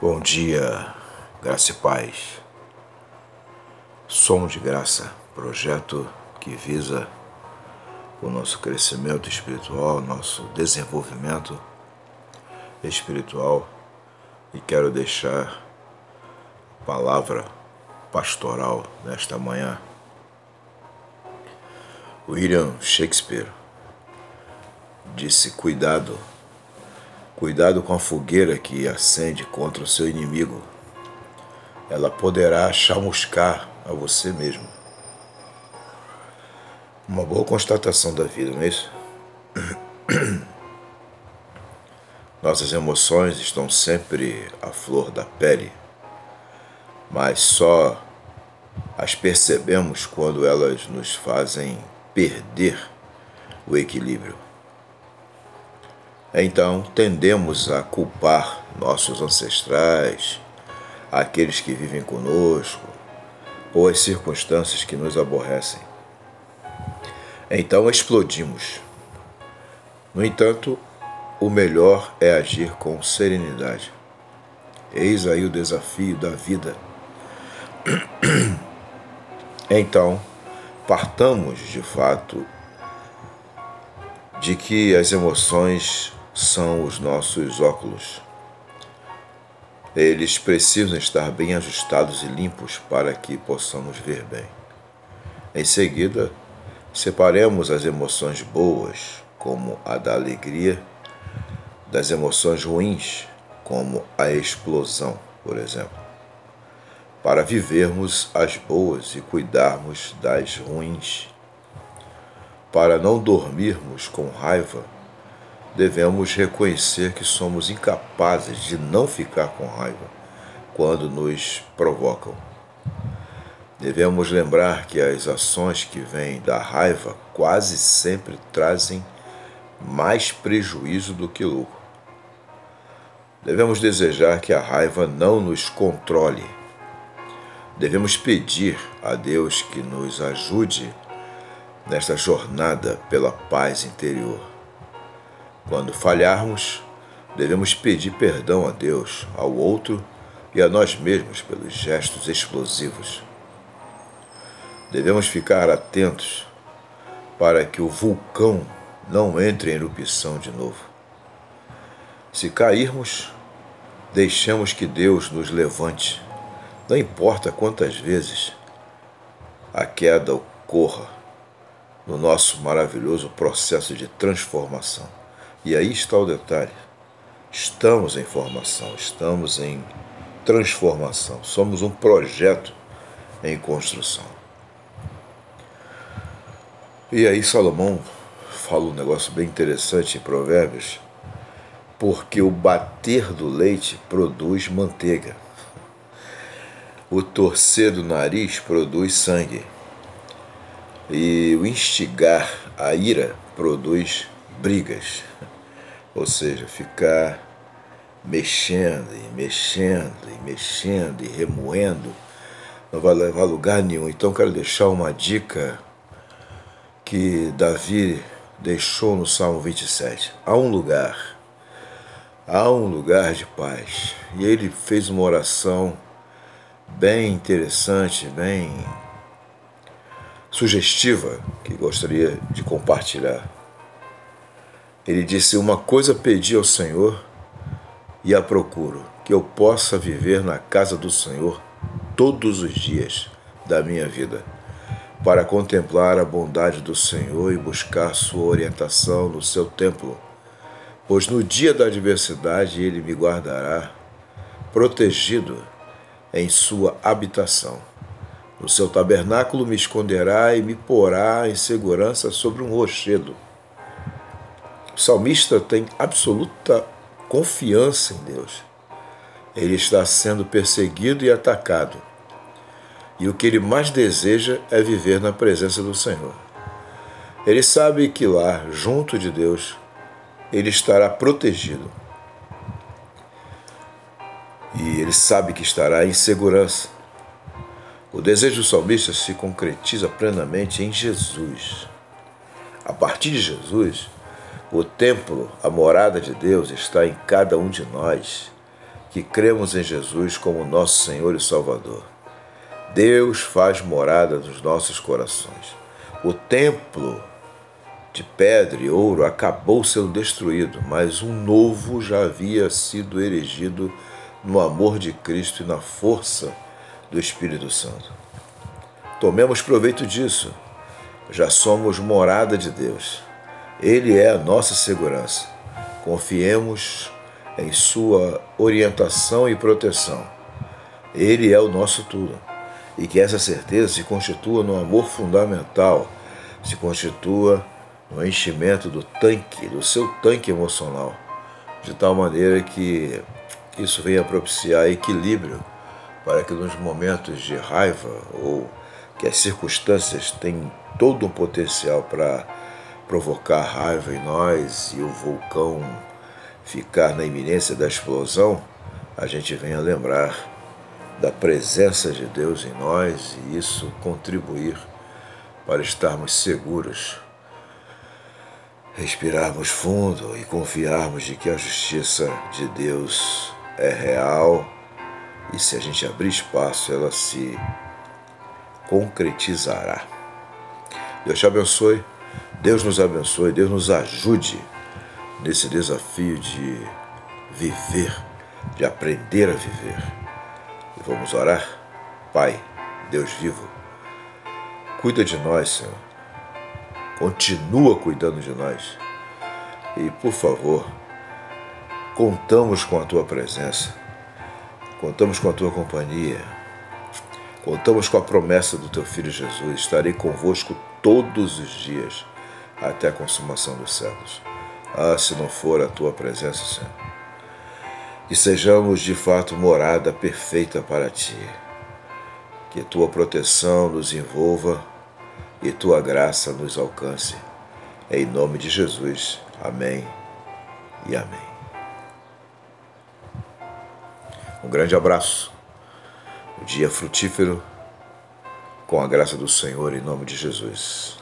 Bom dia, graça e paz. Som de Graça, projeto que visa o nosso crescimento espiritual, nosso desenvolvimento espiritual e quero deixar palavra pastoral nesta manhã. William Shakespeare disse: Cuidado Cuidado com a fogueira que acende contra o seu inimigo. Ela poderá chamuscar a você mesmo. Uma boa constatação da vida, não é isso? Nossas emoções estão sempre à flor da pele, mas só as percebemos quando elas nos fazem perder o equilíbrio. Então tendemos a culpar nossos ancestrais, aqueles que vivem conosco, ou as circunstâncias que nos aborrecem. Então explodimos. No entanto, o melhor é agir com serenidade. Eis aí o desafio da vida. Então, partamos de fato de que as emoções são os nossos óculos. Eles precisam estar bem ajustados e limpos para que possamos ver bem. Em seguida, separemos as emoções boas, como a da alegria, das emoções ruins, como a explosão, por exemplo, para vivermos as boas e cuidarmos das ruins. Para não dormirmos com raiva, devemos reconhecer que somos incapazes de não ficar com raiva quando nos provocam. Devemos lembrar que as ações que vêm da raiva quase sempre trazem mais prejuízo do que lucro. Devemos desejar que a raiva não nos controle. Devemos pedir a Deus que nos ajude nesta jornada pela paz interior. Quando falharmos, devemos pedir perdão a Deus, ao outro e a nós mesmos pelos gestos explosivos. Devemos ficar atentos para que o vulcão não entre em erupção de novo. Se cairmos, deixemos que Deus nos levante. Não importa quantas vezes a queda ocorra no nosso maravilhoso processo de transformação. E aí está o detalhe. Estamos em formação, estamos em transformação, somos um projeto em construção. E aí Salomão fala um negócio bem interessante em Provérbios, porque o bater do leite produz manteiga, o torcer do nariz produz sangue, e o instigar a ira produz brigas. Ou seja, ficar mexendo e mexendo e mexendo e remoendo não vai levar a lugar nenhum. Então quero deixar uma dica que Davi deixou no Salmo 27. Há um lugar, há um lugar de paz. E ele fez uma oração bem interessante, bem sugestiva, que gostaria de compartilhar. Ele disse: Uma coisa pedi ao Senhor e a procuro, que eu possa viver na casa do Senhor todos os dias da minha vida, para contemplar a bondade do Senhor e buscar sua orientação no seu templo. Pois no dia da adversidade ele me guardará, protegido em sua habitação. No seu tabernáculo me esconderá e me porá em segurança sobre um rochedo o salmista tem absoluta confiança em Deus. Ele está sendo perseguido e atacado. E o que ele mais deseja é viver na presença do Senhor. Ele sabe que lá, junto de Deus, ele estará protegido. E ele sabe que estará em segurança. O desejo do salmista se concretiza plenamente em Jesus. A partir de Jesus, o templo, a morada de Deus, está em cada um de nós. que cremos em Jesus como nosso Senhor e Salvador. Deus faz morada nos nossos corações. O templo de pedra e ouro acabou sendo destruído, mas um novo já havia sido erigido no amor de Cristo e na força do Espírito Santo. Tomemos proveito disso. Já somos morada de Deus. Ele é a nossa segurança. Confiemos em Sua orientação e proteção. Ele é o nosso tudo. E que essa certeza se constitua no amor fundamental, se constitua no enchimento do tanque, do seu tanque emocional, de tal maneira que isso venha propiciar equilíbrio para que nos momentos de raiva ou que as circunstâncias têm todo um potencial para provocar raiva em nós e o vulcão ficar na iminência da explosão, a gente venha lembrar da presença de Deus em nós e isso contribuir para estarmos seguros respirarmos fundo e confiarmos de que a justiça de Deus é real e se a gente abrir espaço ela se concretizará. Deus te abençoe, Deus nos abençoe, Deus nos ajude nesse desafio de viver, de aprender a viver. E vamos orar? Pai, Deus vivo, cuida de nós, Senhor continua cuidando de nós. E, por favor, contamos com a tua presença, contamos com a tua companhia, contamos com a promessa do teu filho Jesus: estarei convosco todos os dias até a consumação dos séculos. Ah, se não for a tua presença, Senhor. Que sejamos de fato morada perfeita para ti. Que tua proteção nos envolva e tua graça nos alcance. Em nome de Jesus. Amém e amém. Um grande abraço. Um dia frutífero com a graça do Senhor em nome de Jesus.